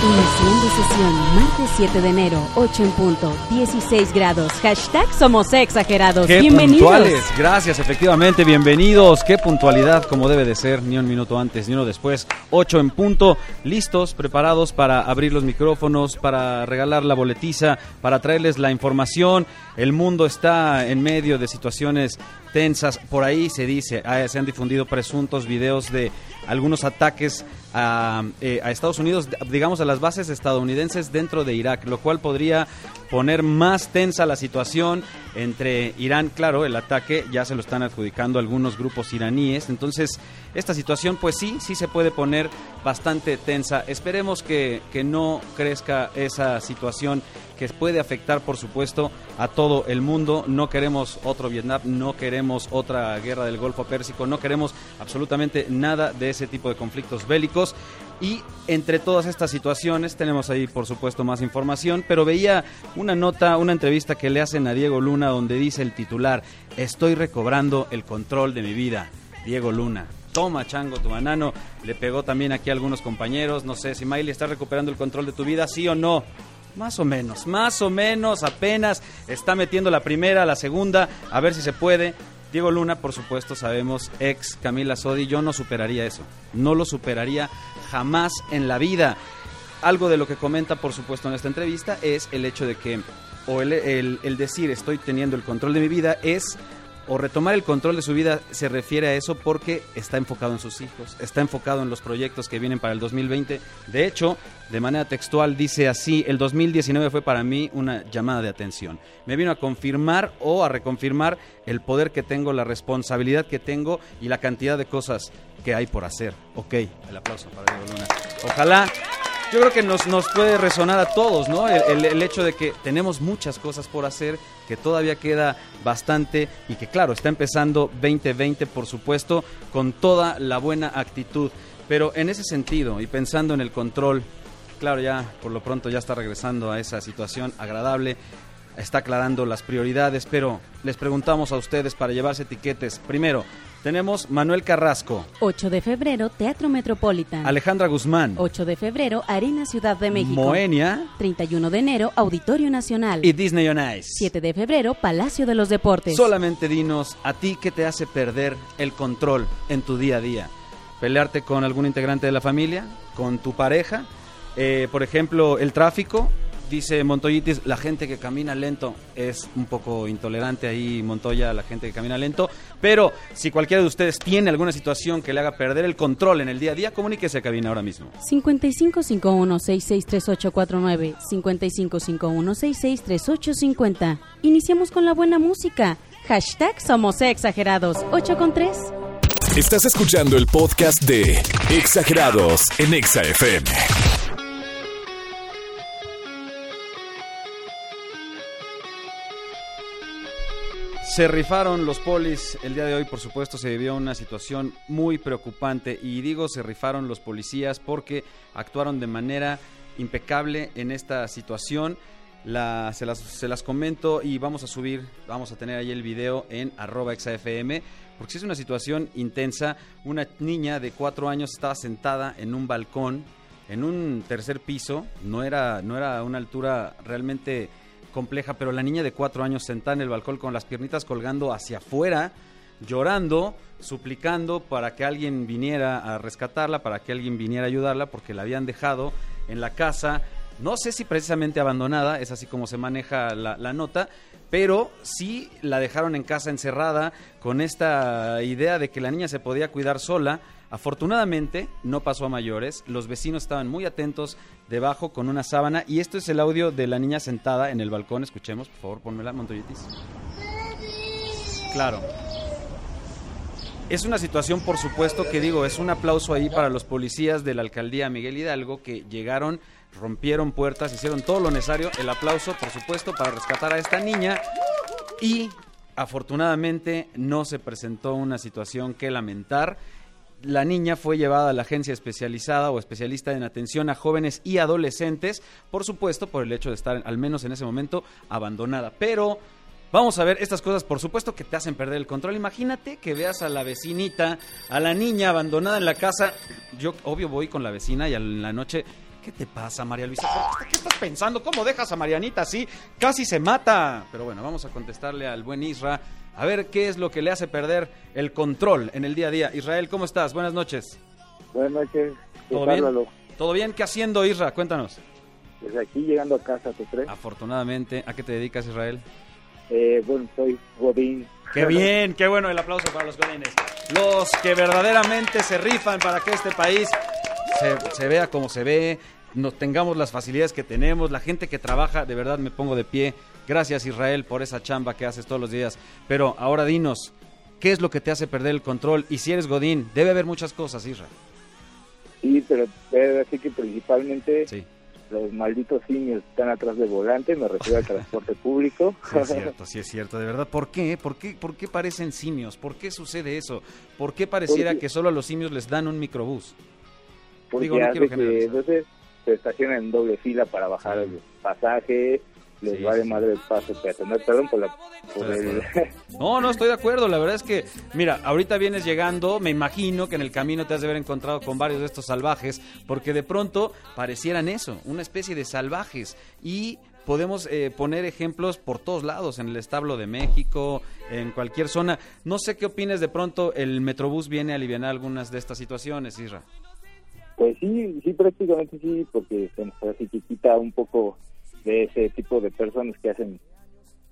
Iniciando sesión, martes 7 de enero, 8 en punto, 16 grados. Hashtag somos exagerados. Qué Bienvenidos. puntuales, gracias, efectivamente, bienvenidos. Qué puntualidad, como debe de ser, ni un minuto antes ni uno después. 8 en punto, listos, preparados para abrir los micrófonos, para regalar la boletiza, para traerles la información. El mundo está en medio de situaciones tensas. Por ahí se dice, ah, se han difundido presuntos videos de algunos ataques a, eh, a Estados Unidos, digamos a las bases estadounidenses dentro de Irak, lo cual podría poner más tensa la situación entre Irán, claro, el ataque ya se lo están adjudicando algunos grupos iraníes, entonces esta situación pues sí, sí se puede poner bastante tensa. Esperemos que, que no crezca esa situación que puede afectar por supuesto a todo el mundo. No queremos otro Vietnam, no queremos otra guerra del Golfo Pérsico, no queremos absolutamente nada de ese tipo de conflictos bélicos. Y entre todas estas situaciones tenemos ahí por supuesto más información, pero veía una nota, una entrevista que le hacen a Diego Luna donde dice el titular, estoy recobrando el control de mi vida. Diego Luna. Toma, chango, tu banano. Le pegó también aquí a algunos compañeros. No sé si Miley está recuperando el control de tu vida, sí o no. Más o menos, más o menos, apenas está metiendo la primera, la segunda, a ver si se puede. Diego Luna, por supuesto, sabemos, ex Camila Sodi, yo no superaría eso. No lo superaría jamás en la vida. Algo de lo que comenta, por supuesto, en esta entrevista es el hecho de que, o el, el- el decir estoy teniendo el control de mi vida es o retomar el control de su vida se refiere a eso porque está enfocado en sus hijos, está enfocado en los proyectos que vienen para el 2020. De hecho, de manera textual dice así, el 2019 fue para mí una llamada de atención. Me vino a confirmar o a reconfirmar el poder que tengo, la responsabilidad que tengo y la cantidad de cosas que hay por hacer. Ok, el aplauso para Diego Luna. Ojalá yo creo que nos, nos puede resonar a todos, ¿no? El, hecho de que tenemos muchas cosas por hacer, que todavía queda bastante y que, claro, está empezando 2020, por supuesto, con toda la buena actitud. Pero en ese sentido, y pensando en el control, claro, ya por lo pronto ya está regresando a esa situación agradable, está aclarando las prioridades, pero les preguntamos a ustedes para llevarse etiquetes. Primero, tenemos Manuel Carrasco, 8 de febrero, Teatro Metropolitan. Alejandra Guzmán, 8 de febrero, Arena Ciudad de México. Moenia 31 de enero, Auditorio Nacional. y Disney on Ice. 7 de febrero, Palacio de los Deportes. Solamente dinos a ti qué te hace perder el control en tu día a día. Pelearte con algún integrante de la familia, con tu pareja, Eh, por ejemplo, el tráfico. Dice Montoyitis, la gente que camina lento es un poco intolerante ahí, Montoya, la gente que camina lento. Pero si cualquiera de ustedes tiene alguna situación que le haga perder el control en el día a día, comuníquese a cabina ahora mismo. 5551-663849, 5551-663850. Iniciamos con la buena música. Hashtag somos exagerados. 8 con 3. Estás escuchando el podcast de Exagerados en Exa Se rifaron los polis. El día de hoy, por supuesto, se vivió una situación muy preocupante. Y digo, se rifaron los policías porque actuaron de manera impecable en esta situación. La- se, las, se las comento y vamos a subir, vamos a tener ahí el video en arroba exafm, porque es una situación intensa. Una niña de cuatro años estaba sentada en un balcón, en un tercer piso, no era, no era una altura realmente compleja, pero la niña de cuatro años sentada en el balcón con las piernitas colgando hacia afuera, llorando, suplicando para que alguien viniera a rescatarla, para que alguien viniera a ayudarla, porque la habían dejado en la casa, no sé si precisamente abandonada, es así como se maneja la, la nota, pero sí la dejaron en casa encerrada con esta idea de que la niña se podía cuidar sola. Afortunadamente no pasó a mayores, los vecinos estaban muy atentos debajo con una sábana y esto es el audio de la niña sentada en el balcón, escuchemos, por favor, ponmela, Montoyitis. Claro. Es una situación, por supuesto, que digo, es un aplauso ahí para los policías de la alcaldía Miguel Hidalgo que llegaron, rompieron puertas, hicieron todo lo necesario. El aplauso, por supuesto, para rescatar a esta niña. Y Afortunadamente no se presentó una situación que lamentar. La niña fue llevada a la agencia especializada o especialista en atención a jóvenes y adolescentes, por supuesto, por el hecho de estar, al menos en ese momento, abandonada. Pero Vamos a ver estas cosas, por supuesto que te hacen perder el control. Imagínate que veas a la vecinita, a la niña abandonada en la casa. Yo, obvio, voy con la vecina y en la noche. ¿Qué te pasa, María Luisa? ¿Qué estás pensando? ¿Cómo dejas a Marianita así? Casi se mata. Pero bueno, vamos a contestarle al buen Isra. A ver qué es lo que le hace perder el control en el día a día. Israel, ¿cómo estás? Buenas noches. Buenas noches. ¿Todo bien? ¿Todo bien? ¿Qué haciendo, Isra? Cuéntanos. Pues aquí llegando a casa, ¿te crees? Afortunadamente. ¿A qué te dedicas, Israel? Eh, bueno, soy Godín. Qué bien, qué bueno el aplauso para los Godines. Los que verdaderamente se rifan para que este país se, se vea como se ve, nos tengamos las facilidades que tenemos, la gente que trabaja, de verdad me pongo de pie. Gracias Israel por esa chamba que haces todos los días. Pero ahora dinos, ¿qué es lo que te hace perder el control? Y si eres Godín, debe haber muchas cosas, Israel. Sí, pero debe decir que principalmente sí los malditos simios están atrás del volante, me refiero al transporte público. Sí es cierto, sí es cierto, de verdad. ¿Por qué? ¿Por qué, por qué parecen simios? ¿Por qué sucede eso? ¿Por qué pareciera que solo a los simios les dan un microbús? Porque Digo, no quiero que entonces se estacionan en doble fila para bajar el pasaje, les vale madre el paso peatonal. Perdón por, la, por el... No, no, estoy de acuerdo. La verdad es que, mira, ahorita vienes llegando, me imagino que en el camino te has de haber encontrado con varios de estos salvajes, porque de pronto parecieran eso, una especie de salvajes. Y podemos eh, poner ejemplos por todos lados, en el establo de México, en cualquier zona. No sé qué opines de pronto, el Metrobús viene a aliviar algunas de estas situaciones, Isra. Pues sí, sí, prácticamente sí, porque se nos quita un poco de ese tipo de personas que hacen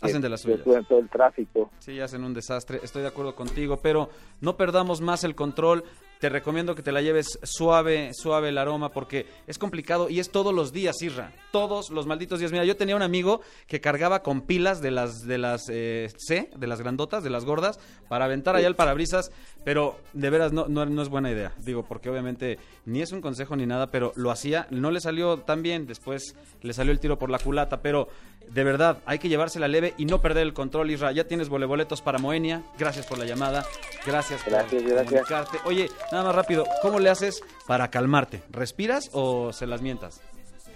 hacen de las suyas. todo el tráfico. Sí, hacen un desastre. Estoy de acuerdo contigo, pero no perdamos más el control te recomiendo que te la lleves suave, suave el aroma, porque es complicado y es todos los días, Irra. Todos los malditos días. Mira, yo tenía un amigo que cargaba con pilas de las, de las eh, C, de las grandotas, de las gordas, para aventar allá el parabrisas, pero de veras no, no, no, es buena idea. Digo, porque obviamente ni es un consejo ni nada, pero lo hacía, no le salió tan bien, después le salió el tiro por la culata, pero de verdad, hay que llevársela leve y no perder el control, Isra. Ya tienes voleboletos para Moenia. Gracias por la llamada. Gracias por gracias, comunicarte. Oye, nada más rápido, ¿cómo le haces para calmarte? ¿Respiras o se las mientas?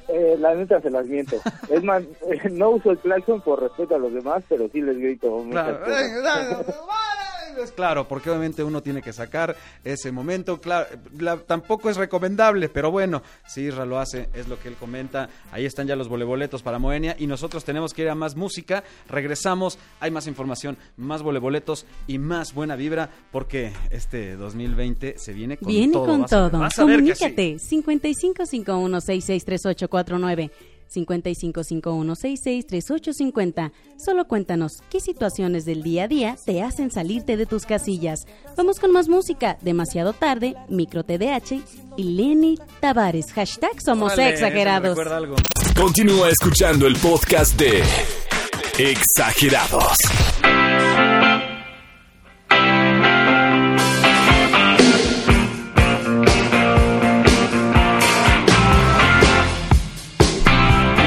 Eh, la neta se las miento. es más, no uso el claxon por respeto a los demás, pero sí les grito. Claro. Claro, porque obviamente uno tiene que sacar ese momento. Claro, tampoco es recomendable, pero bueno, si Isra lo hace, es lo que él comenta. Ahí están ya los voleboletos para Moenia y nosotros tenemos que ir a más música. Regresamos, hay más información, más voleboletos y más buena vibra porque este 2020 se viene con viene todo. con todo. Comunícate 5551663849 5551663850. Solo cuéntanos qué situaciones del día a día te hacen salirte de tus casillas. Vamos con más música. Demasiado tarde, Micro TDH y Lenny Tavares. Hashtag somos exagerados. Continúa escuchando el podcast de Exagerados.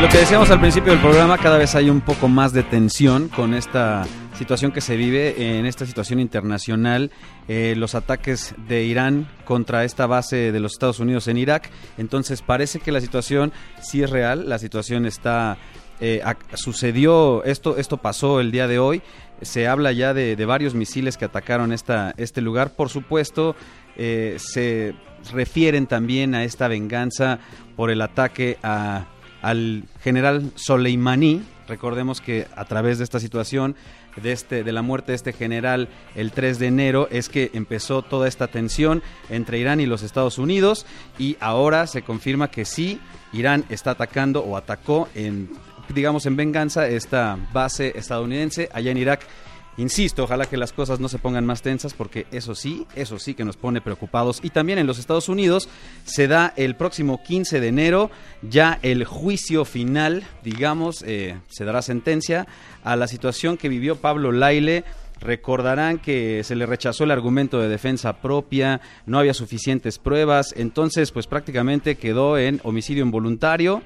Lo que decíamos al principio del programa, cada vez hay un poco más de tensión con esta situación que se vive en esta situación internacional, eh, los ataques de Irán contra esta base de los Estados Unidos en Irak. Entonces parece que la situación sí es real, la situación está... Eh, sucedió, esto, esto pasó el día de hoy, se habla ya de, varios misiles que atacaron esta, este lugar, por supuesto, eh, se refieren también a esta venganza por el ataque a al general Soleimani. Recordemos que a través de esta situación, de, este, de la muerte de este general el 3 de enero, es que empezó toda esta tensión entre Irán y los Estados Unidos y ahora se confirma que sí, Irán está atacando o atacó en, digamos, en venganza esta base estadounidense allá en Irak. Insisto, ojalá que las cosas no se pongan más tensas porque eso sí, eso sí que nos pone preocupados. Y también en los Estados Unidos se da el próximo 15 de enero ya el juicio final, digamos, eh, se dará sentencia a la situación que vivió Pablo Laile. Recordarán que se le rechazó el argumento de defensa propia, no había suficientes pruebas, entonces pues prácticamente quedó en homicidio involuntario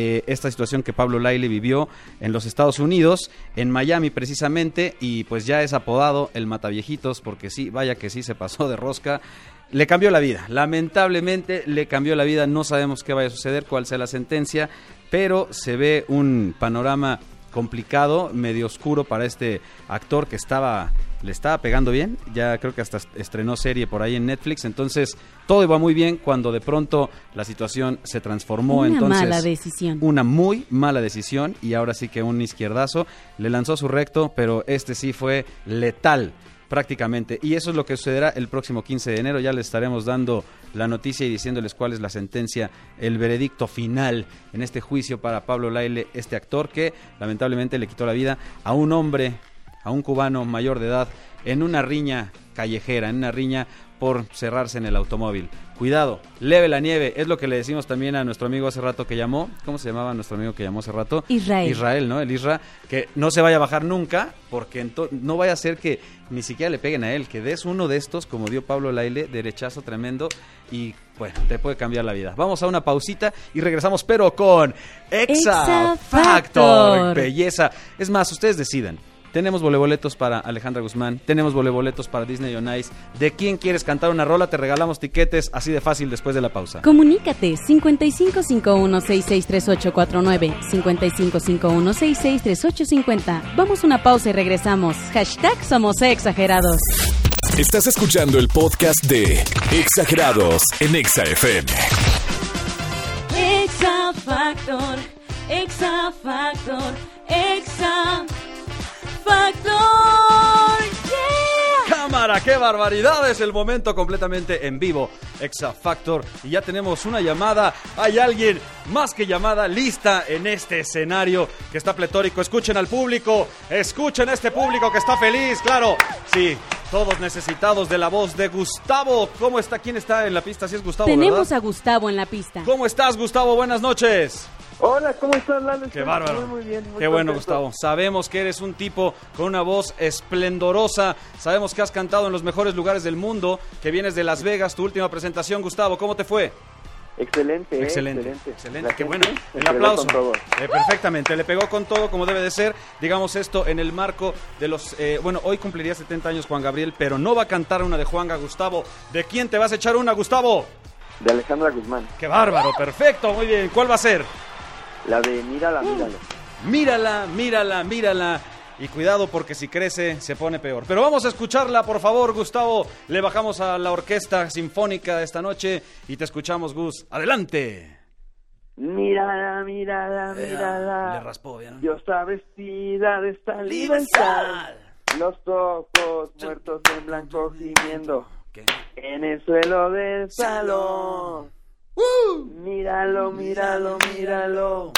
eh, esta situación que Pablo Laile vivió en los Estados Unidos, en Miami precisamente, y pues ya es apodado el Mataviejitos, porque sí, vaya que sí se pasó de rosca. Le cambió la vida, lamentablemente le cambió la vida, no sabemos qué vaya a suceder, cuál sea la sentencia, pero se ve un panorama complicado, medio oscuro para este actor que estaba le estaba pegando bien, ya creo que hasta estrenó serie por ahí en Netflix, entonces todo iba muy bien cuando de pronto la situación se transformó una entonces mala decisión. Una muy mala decisión y ahora sí que un izquierdazo le lanzó su recto, pero este sí fue letal prácticamente. Y eso es lo que sucederá el próximo 15 de enero. Ya les estaremos dando la noticia y diciéndoles cuál es la sentencia, el veredicto final en este juicio para Pablo Laile, este actor que lamentablemente le quitó la vida a un hombre, a un cubano mayor de edad, en una riña callejera, en una riña por cerrarse en el automóvil. Cuidado, leve la nieve, es lo que le decimos también a nuestro amigo hace rato que llamó. ¿Cómo se llamaba nuestro amigo que llamó hace rato? Israel. Israel, ¿no? El Isra, que no se vaya a bajar nunca, porque no vaya a ser que ni siquiera le peguen a él, que des uno de estos, como dio Pablo Laile, derechazo tremendo, y bueno, te puede cambiar la vida. Vamos a una pausita y regresamos, pero con Exa, Factor. Belleza. Es más, ustedes deciden. Tenemos voleboletos para Alejandra Guzmán, tenemos voleboletos para Disney on Ice. ¿De quién quieres cantar una rola? Te regalamos tiquetes así de fácil después de la pausa. Comunícate 5551663849, 5551663850. Vamos a una pausa y regresamos. Hashtag Somos Exagerados. Estás escuchando el podcast de Exagerados en Exa FM. Exa Factor, Exa Factor, Exa Factor. Cámara, qué barbaridad. Es el momento completamente en vivo. Exa Factor. Y ya tenemos una llamada. Hay alguien más que llamada lista en este escenario que está pletórico. Escuchen al público. Escuchen a este público que está feliz. Claro, sí. Todos necesitados de la voz de Gustavo. ¿Cómo está? ¿Quién está en la pista? Sí es Gustavo. Tenemos a Gustavo en la pista. ¿Cómo estás, Gustavo? Buenas noches. Hola, ¿cómo estás, Lalo? Qué bárbaro. Muy, muy bien. Qué bueno, Gustavo. Sabemos que eres un tipo con una voz esplendorosa. Sabemos que has cantado en los mejores lugares del mundo, que vienes de Las Vegas. Tu última presentación, Gustavo, ¿cómo te fue? Excelente, eh, excelente, excelente. excelente. Qué bueno. El aplauso. Eh, perfectamente, le pegó con todo como debe de ser. Digamos esto en el marco de los. Eh, bueno, hoy cumpliría 70 años Juan Gabriel, pero no va a cantar una de Juanga, Gustavo. ¿De quién te vas a echar una, Gustavo? De Alejandra Guzmán. Qué bárbaro, perfecto, muy bien. ¿Cuál va a ser? La de mírala, míralo. Mírala, mírala, mírala. Y cuidado porque si crece se pone peor. Pero vamos a escucharla, por favor, Gustavo. Le bajamos a la orquesta sinfónica esta noche y te escuchamos, Gus. Adelante. Mírala, mírala, mírala. Le raspó bien. Yo está vestida de esta libertad. Los ojos muertos en blanco gimiendo. En el suelo del salón. Míralo, míralo, míralo.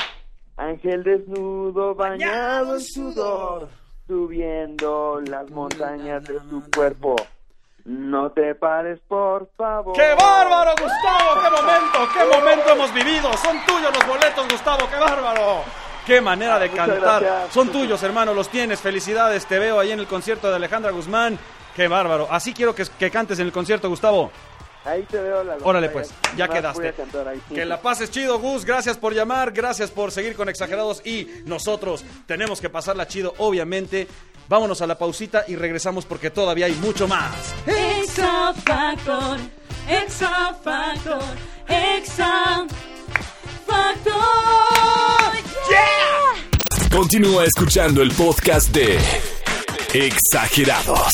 Ángel desnudo, bañado en sudor, subiendo las montañas de tu cuerpo. No te pares, por favor. ¡Qué bárbaro, Gustavo! ¡Qué momento! ¡Qué momento hemos vivido! Son tuyos los boletos, Gustavo. ¡Qué bárbaro! ¡Qué manera de cantar! Son tuyos, hermano, los tienes. Felicidades, te veo ahí en el concierto de Alejandra Guzmán. ¡Qué bárbaro! Así quiero que, que cantes en el concierto, Gustavo. Ahí te veo la Órale pues, ya quedaste. Que la pases chido, Gus. Gracias por llamar, gracias por seguir con Exagerados y nosotros tenemos que pasarla chido, obviamente. Vámonos a la pausita y regresamos porque todavía hay mucho más. Exa Factor, Exa Factor, Exa Factor. Yeah. Continúa escuchando el podcast de Exagerados.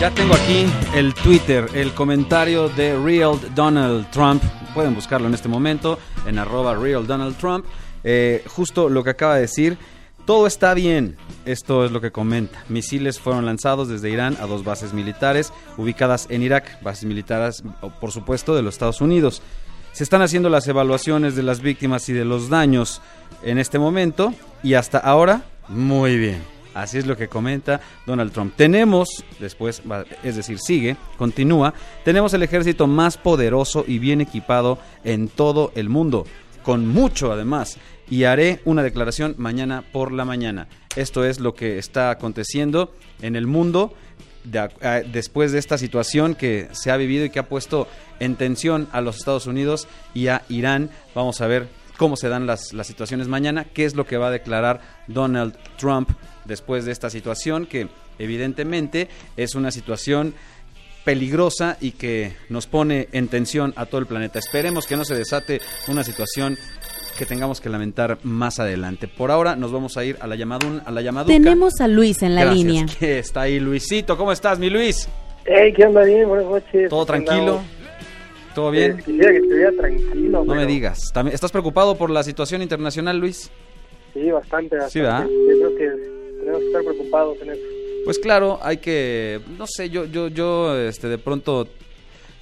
Ya tengo aquí el Twitter, el comentario de Real Donald Trump. Pueden buscarlo en este momento en arroba Real Donald Trump. Eh, justo lo que acaba de decir. Todo está bien. Esto es lo que comenta. Misiles fueron lanzados desde Irán a dos bases militares ubicadas en Irak, bases militares, por supuesto, de los Estados Unidos. Se están haciendo las evaluaciones de las víctimas y de los daños en este momento y hasta ahora, muy bien. Así es lo que comenta Donald Trump. Tenemos, después, es decir, sigue, continúa, tenemos el ejército más poderoso y bien equipado en todo el mundo, con mucho además, y haré una declaración mañana por la mañana. Esto es lo que está aconteciendo en el mundo. después de esta situación que se ha vivido y que ha puesto en tensión a los Estados Unidos y a Irán. Vamos a ver cómo se dan las, las situaciones mañana, qué es lo que va a declarar Donald Trump después de esta situación, que evidentemente es una situación peligrosa y que nos pone en tensión a todo el planeta. Esperemos que no se desate una situación que tengamos que lamentar más adelante. Por ahora nos vamos a ir a la llamada a la llamada. Tenemos a Luis en la línea. está ahí Luisito, ¿cómo estás, mi Luis? Hey, ¿qué onda? Bien, buenas noches. ¿Todo tranquilo? ¿Todo bien? quisiera que estuviera tranquilo. No me digas. ¿Estás preocupado por la situación internacional, Luis? Sí, bastante. bastante. Sí, ¿verdad? Yo creo que tenemos que estar preocupados en eso. Pues claro, hay que, no sé, yo, yo, yo, este, de pronto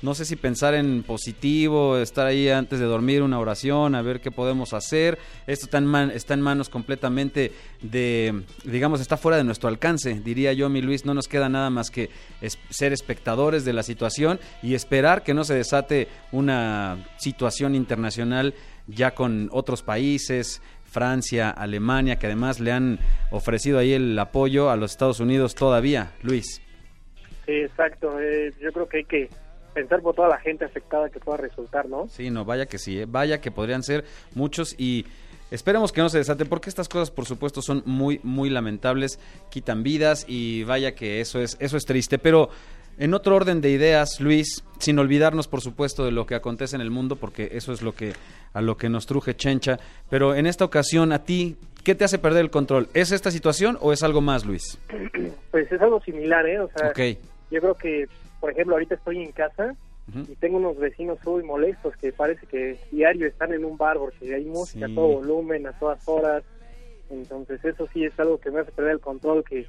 no sé si pensar en positivo, estar ahí antes de dormir una oración, a ver qué podemos hacer. Esto está en, está en manos completamente de, digamos, está fuera de nuestro alcance, diría yo, mi Luis. No nos queda nada más que ser espectadores de la situación y esperar que no se desate una situación internacional ya con otros países, Francia, Alemania, que además le han ofrecido ahí el apoyo a los Estados Unidos todavía, Luis. Sí, exacto. Eh, yo creo que hay que pensar por toda la gente afectada que pueda resultar, ¿no? Sí, no, vaya que sí, ¿eh? vaya que podrían ser muchos y esperemos que no se desate porque estas cosas por supuesto son muy muy lamentables, quitan vidas y vaya que eso es eso es triste, pero en otro orden de ideas, Luis, sin olvidarnos por supuesto de lo que acontece en el mundo porque eso es lo que a lo que nos truje Chencha, pero en esta ocasión a ti ¿Qué te hace perder el control? ¿Es esta situación o es algo más, Luis? Pues es algo similar, ¿eh? O sea, yo creo que por ejemplo, ahorita estoy en casa y tengo unos vecinos muy molestos que parece que diario están en un bar porque hay música a todo volumen, a todas horas. Entonces eso sí es algo que me hace perder el control, que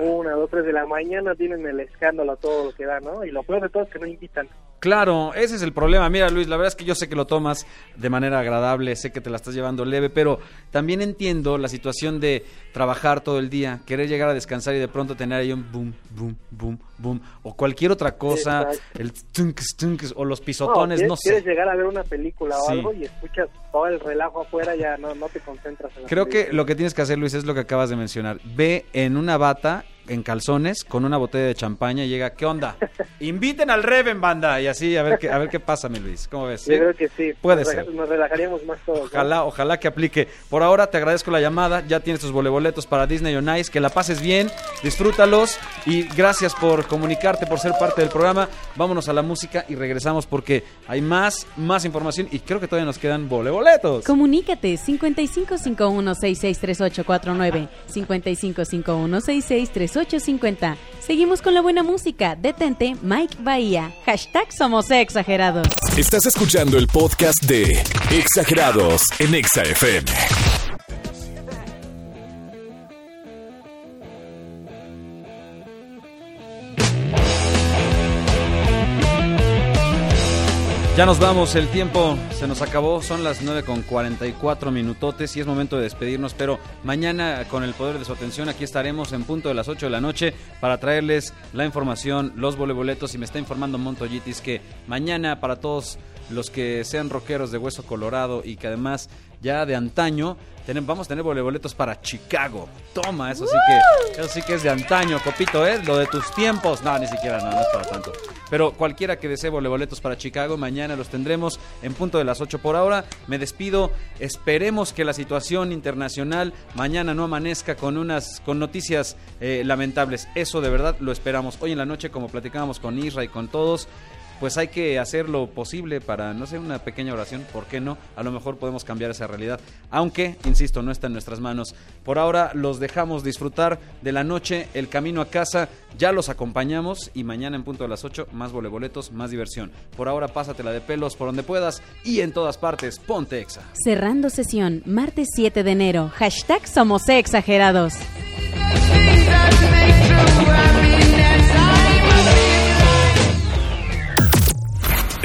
una, dos, tres de la mañana tienen el escándalo todo lo que da, ¿no? Y lo peor de todo es que no invitan. Claro, ese es el problema. Mira, Luis, la verdad es que yo sé que lo tomas de manera agradable, sé que te la estás llevando leve, pero también entiendo la situación de trabajar todo el día, querer llegar a descansar y de pronto tener ahí un boom, boom, boom, boom, o cualquier otra cosa, el tunks, tunks, o los pisotones, no, sé. Quieres llegar a ver una película o algo y escuchas todo el relajo afuera, ya no, no te concentras en la Creo que lo que tienes que hacer, Luis, es lo que acabas de mencionar. Ve en una bata en calzones con una botella de champaña y llega, ¿qué onda? Inviten al Reven, banda. Y así, a ver qué, a ver qué pasa, mi Luis. ¿Cómo ves? Yo creo que sí. Puede ser. Nos relajaríamos más todos. Ojalá, ojalá que aplique. Por ahora te agradezco la llamada. Ya tienes tus voleboletos para Disney on Ice. Que la pases bien, disfrútalos. Y gracias por comunicarte, por ser parte del programa. Vámonos a la música y regresamos porque hay más, más información y creo que todavía nos quedan voleboletos. Comunícate 5551663849 5551663849 850. Seguimos con la buena música. Detente, Mike Bahía. Hashtag Somos Exagerados. Estás escuchando el podcast de Exagerados en Exa Ya nos vamos, el tiempo se nos acabó, son las 9 con 44 minutotes y es momento de despedirnos, pero mañana con el poder de su atención aquí estaremos en punto de las 8 de la noche para traerles la información, los voleboletos y me está informando Montoyitis que mañana para todos los que sean rockeros de hueso colorado y que además ya de antaño vamos a tener boletos para Chicago. Toma, eso sí que eso sí que es de antaño, copito, ¿eh? Lo de tus tiempos. No, ni siquiera, no, no es para tanto. Pero cualquiera que desee boletos para Chicago, mañana los tendremos en punto de las 8 por ahora. Me despido. Esperemos que la situación internacional mañana no amanezca con unas con noticias eh, lamentables. Eso de verdad lo esperamos. Hoy en la noche, como platicábamos con Isra y con todos, pues hay que hacer lo posible para, no sé, una pequeña oración, ¿por qué no? A lo mejor podemos cambiar esa realidad, aunque, insisto, no está en nuestras manos. Por ahora los dejamos disfrutar de la noche, el camino a casa, ya los acompañamos y mañana en punto de las 8, más voleboletos, más diversión. Por ahora pásatela de pelos por donde puedas y en todas partes, ponte exa. Cerrando sesión, martes 7 de enero, hashtag somos exagerados.